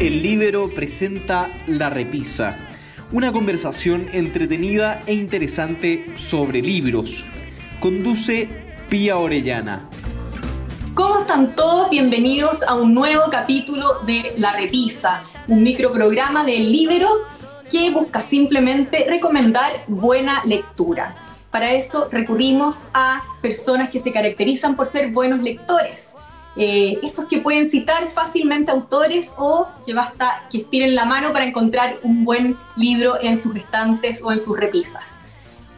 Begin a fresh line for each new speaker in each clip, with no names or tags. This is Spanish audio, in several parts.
El Libero presenta La Repisa, una conversación entretenida e interesante sobre libros. Conduce Pía Orellana.
¿Cómo están todos? Bienvenidos a un nuevo capítulo de La Repisa, un microprograma del Libero que busca simplemente recomendar buena lectura. Para eso recurrimos a personas que se caracterizan por ser buenos lectores. Eh, esos que pueden citar fácilmente autores o que basta que estiren la mano para encontrar un buen libro en sus estantes o en sus repisas.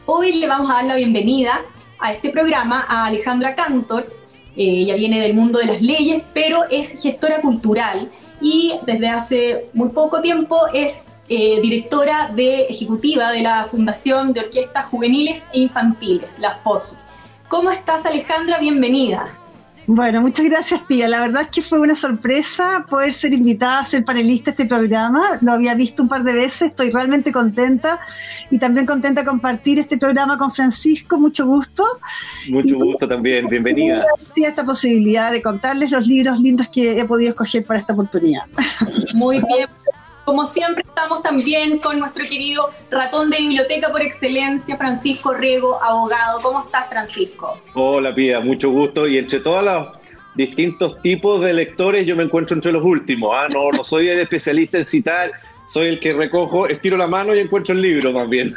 Hoy le vamos a dar la bienvenida a este programa a Alejandra Cantor. Eh, ella viene del mundo de las leyes, pero es gestora cultural y desde hace muy poco tiempo es eh, directora de, ejecutiva de la Fundación de Orquestas Juveniles e Infantiles, la FOGI. ¿Cómo estás Alejandra? Bienvenida.
Bueno, muchas gracias, Pía. La verdad es que fue una sorpresa poder ser invitada a ser panelista de este programa. Lo había visto un par de veces, estoy realmente contenta y también contenta de compartir este programa con Francisco. Mucho gusto.
Mucho gusto también, bienvenida.
Sí, esta posibilidad de contarles los libros lindos que he podido escoger para esta oportunidad.
Muy bien, como siempre, estamos también con nuestro querido ratón de biblioteca por excelencia, Francisco Riego, abogado. ¿Cómo estás, Francisco?
Hola, Pía, mucho gusto. Y entre todos los distintos tipos de lectores, yo me encuentro entre los últimos. ¿ah? No, no soy el especialista en citar, soy el que recojo, estiro la mano y encuentro el libro también.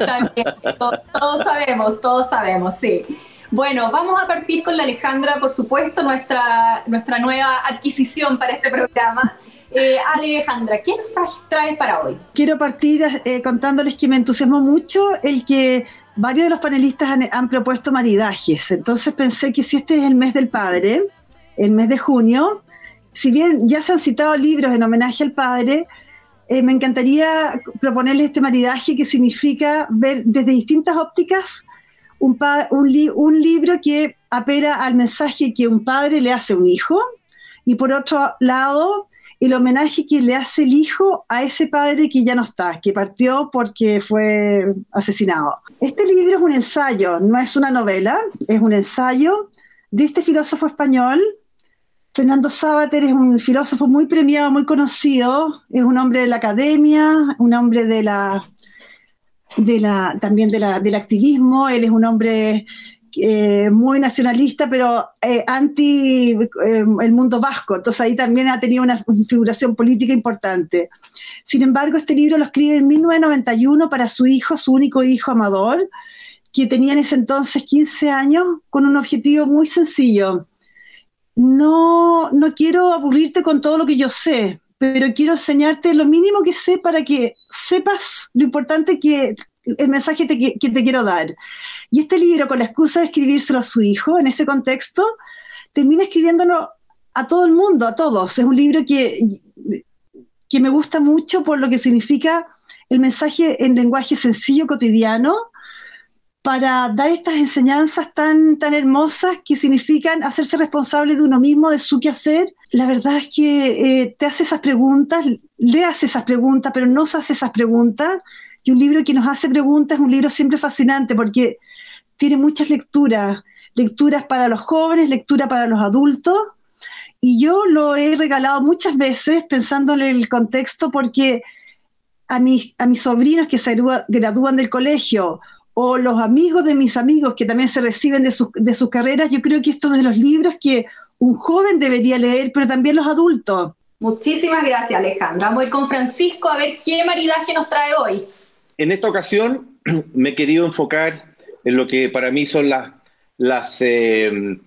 También, todos, sabemos, todos sabemos, sí. Bueno, vamos a partir con la Alejandra, por supuesto, nuestra, nuestra nueva adquisición para este programa. Eh, Alejandra, ¿qué nos traes, para hoy?
Quiero partir eh, contándoles que me entusiasmó mucho el que varios de los panelistas han, propuesto maridajes. Entonces pensé que si este es el mes del padre, el mes de junio, si bien ya se han citado libros en homenaje al padre, eh, me encantaría proponerles este maridaje que significa ver desde distintas ópticas un, un libro que apela al mensaje que un padre le hace a un hijo y por otro lado el homenaje que le hace el hijo a ese padre que ya no está, que partió porque fue asesinado. Este libro es un ensayo, no es una novela, es un ensayo de este filósofo español. Fernando Sábater es un filósofo muy premiado, muy conocido, es un hombre de la academia, un hombre de la, de la también de la, del activismo, él es un hombre eh, muy nacionalista, pero eh, anti eh, el mundo vasco. Entonces ahí también ha tenido una figuración política importante. Sin embargo, este libro lo escribe en 1991 para su hijo, su único hijo Amador, que tenía en ese entonces 15 años, con un objetivo muy sencillo. No, no quiero aburrirte con todo lo que yo sé, pero quiero enseñarte lo mínimo que sé para que sepas lo importante que el mensaje que te quiero dar. Y este libro, con la excusa de escribírselo a su hijo en ese contexto, termina escribiéndolo a todo el mundo, a todos. Es un libro que, que me gusta mucho por lo que significa el mensaje en lenguaje sencillo, cotidiano, para dar estas enseñanzas tan, tan hermosas que significan hacerse responsable de uno mismo, de su quehacer. La verdad es que eh, te hace esas preguntas, le hace esas preguntas, pero no se hace esas preguntas y un libro que nos hace preguntas es un libro siempre fascinante porque tiene muchas lecturas, lecturas para los jóvenes, lectura para los adultos. Y yo lo he regalado muchas veces pensándole el contexto porque a mis, a mis sobrinos que se gradúan del colegio o los amigos de mis amigos que también se reciben de, sus, de sus carreras, yo creo que estos de los libros que un joven debería leer, pero también los adultos.
Muchísimas gracias, Alejandra. Vamos a ir con Francisco a ver qué maridaje nos trae hoy.
En esta ocasión me he querido enfocar en lo que para mí son las, las eh,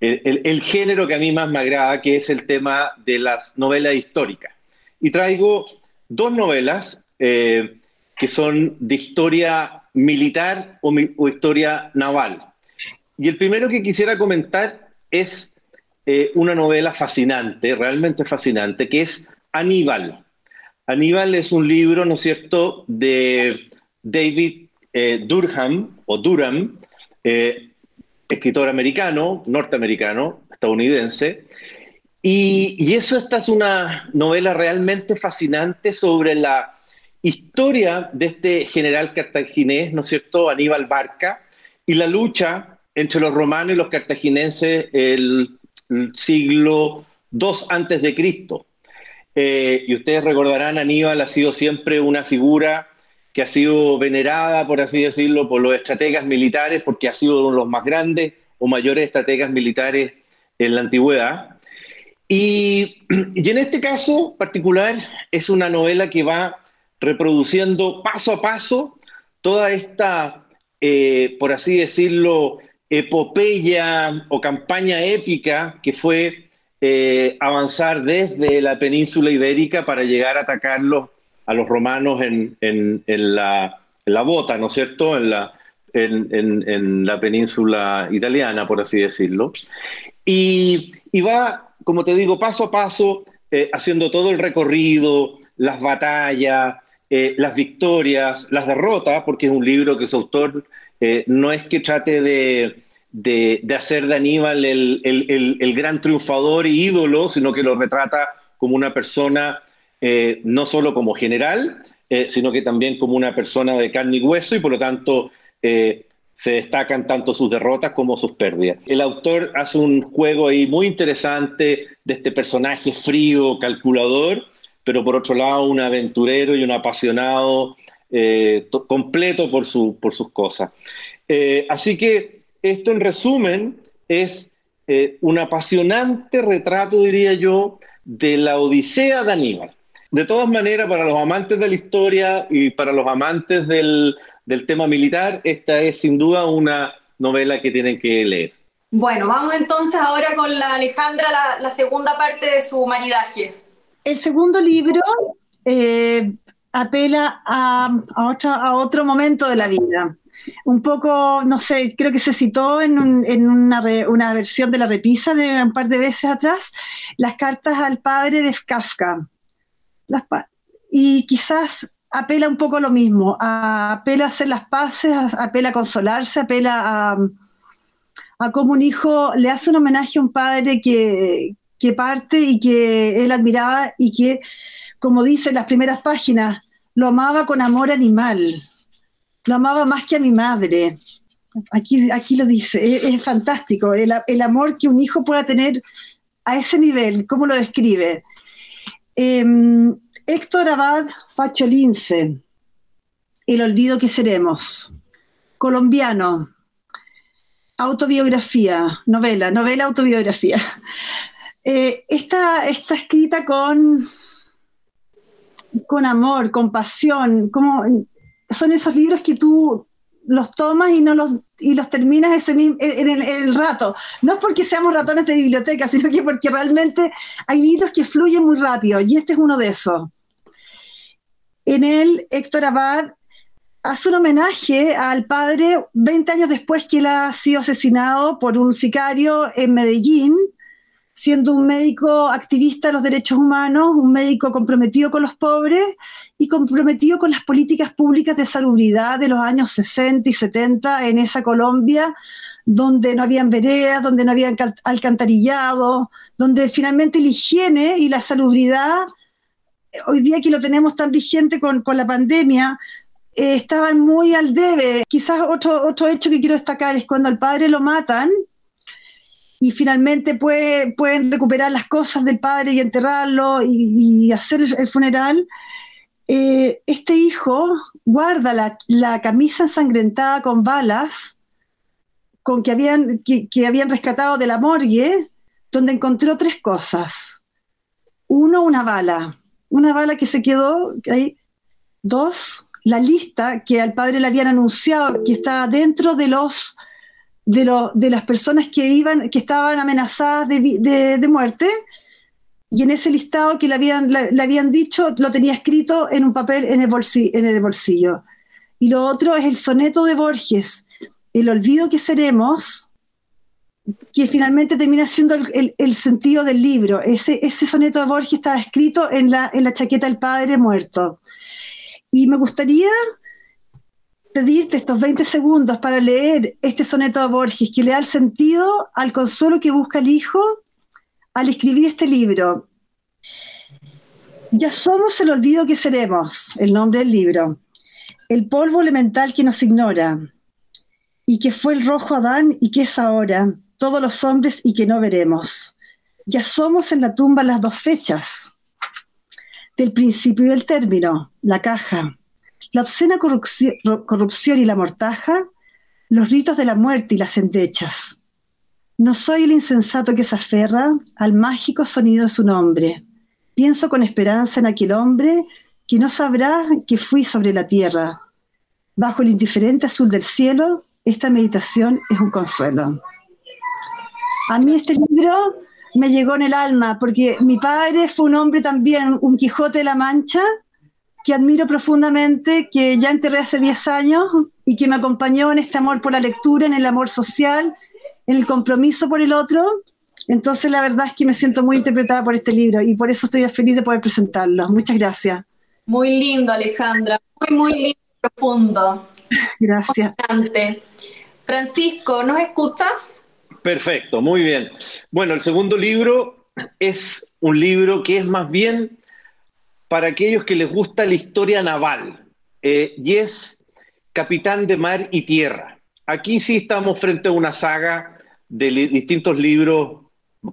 el, género que a mí más me agrada, que es el tema de las novelas históricas. Y traigo dos novelas eh, que son de historia militar o, historia naval. Y el primero que quisiera comentar es eh, una novela fascinante, realmente fascinante, que es Aníbal. Aníbal es un libro, ¿no es cierto?, de David eh, Durham, o Durham, eh, escritor americano, norteamericano, estadounidense. Y, eso, esta es una novela realmente fascinante sobre la historia de este general cartaginés, ¿no es cierto?, Aníbal Barca, y la lucha entre los romanos y los cartagineses el, el siglo II antes de Cristo. Eh, y ustedes recordarán, Aníbal ha sido siempre una figura que ha sido venerada, por así decirlo, por los estrategas militares, porque ha sido uno de los más grandes o mayores estrategas militares en la antigüedad. Y, en este caso particular es una novela que va reproduciendo paso a paso toda esta, eh, por así decirlo, epopeya o campaña épica que fue eh, avanzar desde la península ibérica para llegar a atacarlos a los romanos en, la, bota, ¿no es cierto? En la, en, la península italiana, por así decirlo. Y, va, como te digo, paso a paso, eh, haciendo todo el recorrido, las batallas, eh, las victorias, las derrotas, porque es un libro que su autor no es que trate de, hacer de Aníbal el, gran triunfador y ídolo, sino que lo retrata como una persona, no solo como general, sino que también como una persona de carne y hueso, y por lo tanto se destacan tanto sus derrotas como sus pérdidas. El autor hace un juego ahí muy interesante de este personaje frío, calculador, pero por otro lado un aventurero y un apasionado eh, completo por, su, por sus cosas. Eh, así que esto en resumen es eh, un apasionante retrato, diría yo, de la Odisea de Aníbal. De todas maneras, para los amantes de la historia y para los amantes del, del tema militar, esta es sin duda una novela que tienen que leer.
Bueno, vamos entonces ahora con la Alejandra, la, segunda parte de su maridaje.
El segundo libro eh, apela a, a, otro momento de la vida. Un poco, no sé, creo que se citó en, una, versión de la repisa de un par de veces atrás, las cartas al padre de Kafka. Y quizás apela un poco a lo mismo, apela a hacer las paces, apela a consolarse, apela a, a cómo un hijo le hace un homenaje a un padre que, que parte y que él admiraba y que, como dice en las primeras páginas, lo amaba con amor animal, lo amaba más que a mi madre. Aquí, aquí lo dice, es, fantástico, el, amor que un hijo pueda tener a ese nivel, ¿cómo lo describe? Em, Héctor Abad Facholince, El olvido que seremos. Colombiano, autobiografía, novela, novela autobiografía. Eh, está, escrita con, con amor, con pasión, como, son esos libros que tú los tomas y no los y los terminas ese en, el, en, el, rato. No es porque seamos ratones de biblioteca, sino que porque realmente hay libros que fluyen muy rápido y este es uno de esos. En él, Héctor Abad hace un homenaje al padre 20 años después que él ha sido asesinado por un sicario en Medellín, siendo un médico activista de los derechos humanos, un médico comprometido con los pobres y comprometido con las políticas públicas de salubridad de los años 60 y 70 en esa Colombia, donde no habían veredas, donde no había alcantarillado, donde finalmente la higiene y la salubridad hoy día que lo tenemos tan vigente con, la pandemia, eh, estaban muy al debe. Quizás otro, otro hecho que quiero destacar es cuando al padre lo matan y finalmente pueden recuperar las cosas del padre y enterrarlo y, hacer el, funeral. Eh, este hijo guarda la, camisa ensangrentada con balas con que habían, que, que habían rescatado de la morgue, donde encontró tres cosas. Uno, una bala una bala que se quedó ahí. Dos, la lista que al padre le habían anunciado que estaba dentro de los de, de las personas que iban, que estaban amenazadas de, muerte, y en ese listado que le habían, le, habían dicho, lo tenía escrito en un papel en el, en el bolsillo. Y lo otro es el soneto de Borges, El olvido que seremos, que finalmente termina siendo el, sentido del libro. Ese, ese, soneto de Borges estaba escrito en la, en la chaqueta del padre muerto. Y me gustaría pedirte estos 20 segundos para leer este soneto de Borges, que le da el sentido al consuelo que busca el hijo al escribir este libro. Ya somos el olvido que seremos, el nombre del libro, el polvo elemental que nos ignora, y que fue el rojo Adán y que es ahora, todos los hombres y que no veremos. Ya somos en la tumba las dos fechas. del principio y del término, la caja, la obscena corrupción, y la mortaja, los ritos de la muerte y las endechas. No soy el insensato que se aferra al mágico sonido de su nombre. Pienso con esperanza en aquel hombre que no sabrá que fui sobre la tierra. Bajo el indiferente azul del cielo, esta meditación es un consuelo. A mí este libro me llegó en el alma porque mi padre fue un hombre también, un Quijote de la Mancha, que admiro profundamente, que ya enterré hace 10 años y que me acompañó en este amor por la lectura, en el amor social, en el compromiso por el otro. Entonces la verdad es que me siento muy interpretada por este libro y por eso estoy feliz de poder presentarlo. Muchas gracias.
Muy lindo, Alejandra. Muy, muy lindo, profundo.
Gracias.
Francisco, ¿nos escuchas?
Perfecto, muy bien. Bueno, el segundo libro es un libro que es más bien para aquellos que les gusta la historia naval eh, y es Capitán de Mar y Tierra. Aquí sí estamos frente a una saga de distintos libros,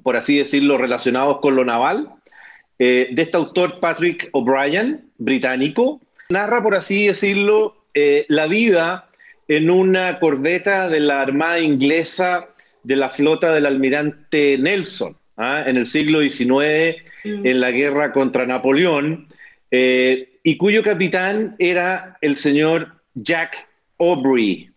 por así decirlo, relacionados con lo naval, eh, de este autor Patrick O'Brien, británico. Narra, por así decirlo, eh, la vida en una corbeta de la Armada Inglesa de la flota del almirante Nelson ¿ah? en el siglo XIX, mm. en la guerra contra Napoleón, eh, y cuyo capitán era el señor Jack Aubrey.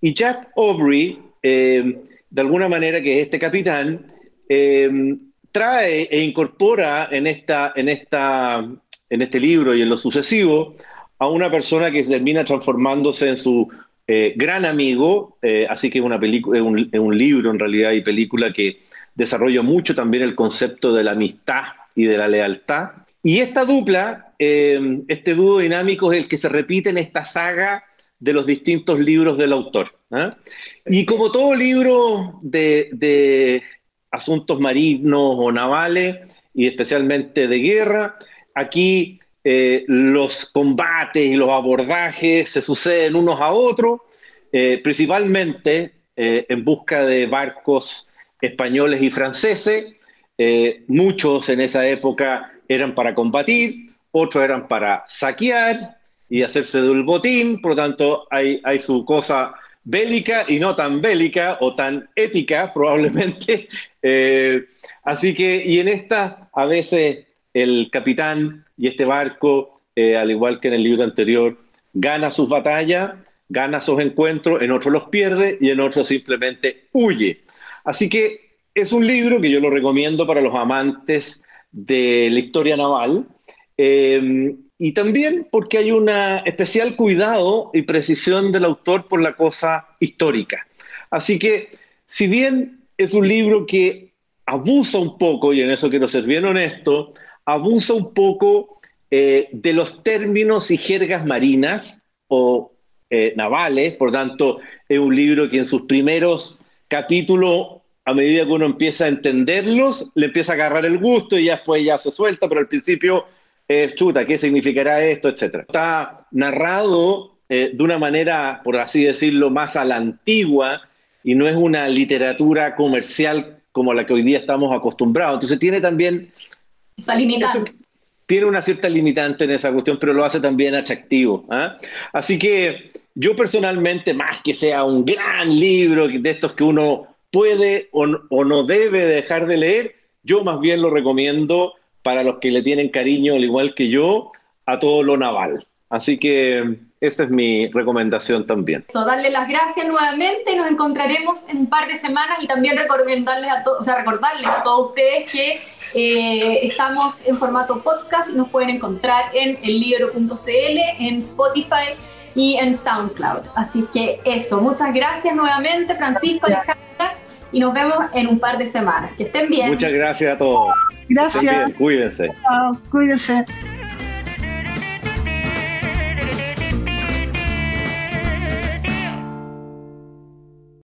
Y Jack Aubrey, eh, de alguna manera que este capitán, eh, trae e incorpora en, esta, en, esta, en este libro y en lo sucesivo a una persona que termina transformándose en su eh, gran amigo, eh, así que es una película, un, un, libro en realidad y película que desarrolla mucho también el concepto de la amistad y de la lealtad. Y esta dupla, eh, este dúo dinámico es el que se repite en esta saga de los distintos libros del autor. Y como todo libro de, de asuntos marinos o navales, y especialmente de guerra, aquí eh, los combates y los abordajes se suceden unos a otros, eh, principalmente eh, en busca de barcos españoles y franceses. muchos en esa época eran para combatir, otros eran para saquear y hacerse del botín, por lo tanto hay, su cosa bélica y no tan bélica o tan ética probablemente. así que, y en esta a veces el capitán y este barco, eh, al igual que en el libro anterior, gana sus batallas, gana sus encuentros, en otros los pierde y en otros simplemente huye. Así que es un libro que yo lo recomiendo para los amantes de la historia naval eh, y también porque hay un especial cuidado y precisión del autor por la cosa histórica. Así que, si bien es un libro que abusa un poco, y en eso quiero ser bien honesto, abusa un poco eh, de los términos y jergas marinas o eh, navales, por tanto, es un libro que en sus primeros capítulos, a medida que uno empieza a entenderlos, le empieza a agarrar el gusto y ya después ya se suelta, pero al principio es chuta, ¿qué significará esto? etcétera. Está narrado eh, de una manera, por así decirlo, más a la antigua y no es una literatura comercial como la que hoy día estamos acostumbrados. Entonces tiene también
esa limitante.
tiene una cierta limitante en esa cuestión, pero lo hace también atractivo. ¿ah? Así que yo personalmente, más que sea un gran libro de estos que uno puede o, no debe dejar de leer, yo más bien lo recomiendo para los que le tienen cariño, al igual que yo, a todo lo naval. Así que esa es mi recomendación también.
So, darle las gracias nuevamente, nos encontraremos en un par de semanas y también recordarles a, o sea, recordarles a todos ustedes que eh, estamos en formato podcast y nos pueden encontrar en ellibro.cl, en Spotify y en SoundCloud. Así que eso, muchas gracias nuevamente Francisco, Alejandra, y nos vemos en un par de semanas. Que estén bien.
Muchas gracias a todos.
Gracias.
cuídense.
cuídense.